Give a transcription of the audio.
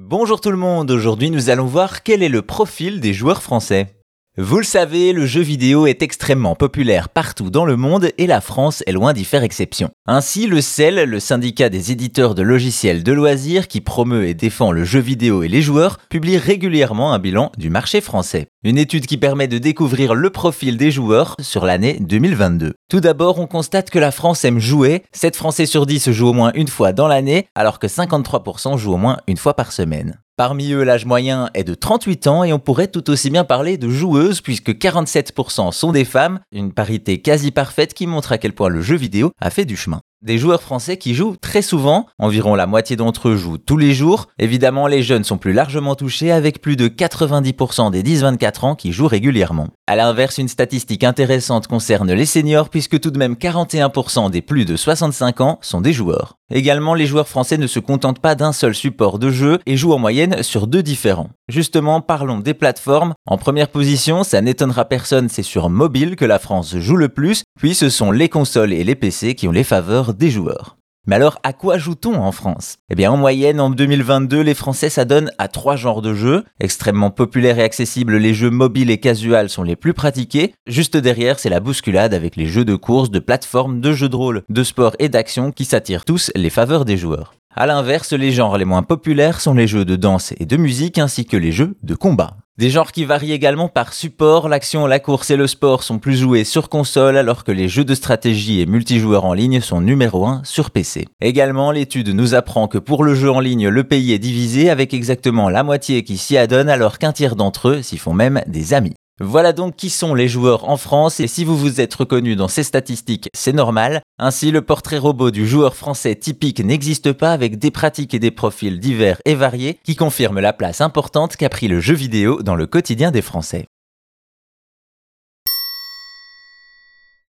Bonjour tout le monde, aujourd'hui nous allons voir quel est le profil des joueurs français. Vous le savez, le jeu vidéo est extrêmement populaire partout dans le monde et la France est loin d'y faire exception. Ainsi, le CEL, le syndicat des éditeurs de logiciels de loisirs qui promeut et défend le jeu vidéo et les joueurs, publie régulièrement un bilan du marché français. Une étude qui permet de découvrir le profil des joueurs sur l'année 2022. Tout d'abord, on constate que la France aime jouer. 7 Français sur 10 jouent au moins une fois dans l'année, alors que 53% jouent au moins une fois par semaine. Parmi eux, l'âge moyen est de 38 ans et on pourrait tout aussi bien parler de joueuses puisque 47% sont des femmes, une parité quasi parfaite qui montre à quel point le jeu vidéo a fait du chemin. Des joueurs français qui jouent très souvent, environ la moitié d'entre eux jouent tous les jours. Évidemment, les jeunes sont plus largement touchés avec plus de 90% des 10-24 ans qui jouent régulièrement. A l'inverse, une statistique intéressante concerne les seniors puisque tout de même 41% des plus de 65 ans sont des joueurs. Également, les joueurs français ne se contentent pas d'un seul support de jeu et jouent en moyenne sur deux différents. Justement, parlons des plateformes. En première position, ça n'étonnera personne, c'est sur mobile que la France joue le plus, puis ce sont les consoles et les PC qui ont les faveurs des joueurs. Mais alors, à quoi joue-t-on en France? Eh bien, en moyenne, en 2022, les Français s'adonnent à trois genres de jeux. Extrêmement populaires et accessibles, les jeux mobiles et casuals sont les plus pratiqués. Juste derrière, c'est la bousculade avec les jeux de course, de plateforme, de jeux de rôle, de sport et d'action qui s'attirent tous les faveurs des joueurs. A l'inverse, les genres les moins populaires sont les jeux de danse et de musique ainsi que les jeux de combat. Des genres qui varient également par support, l'action, la course et le sport sont plus joués sur console alors que les jeux de stratégie et multijoueurs en ligne sont numéro 1 sur PC. Également, l'étude nous apprend que pour le jeu en ligne, le pays est divisé avec exactement la moitié qui s'y adonne alors qu'un tiers d'entre eux s'y font même des amis. Voilà donc qui sont les joueurs en France et si vous vous êtes reconnu dans ces statistiques, c'est normal. Ainsi, le portrait robot du joueur français typique n'existe pas avec des pratiques et des profils divers et variés qui confirment la place importante qu'a pris le jeu vidéo dans le quotidien des Français.